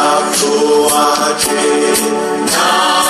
to what i na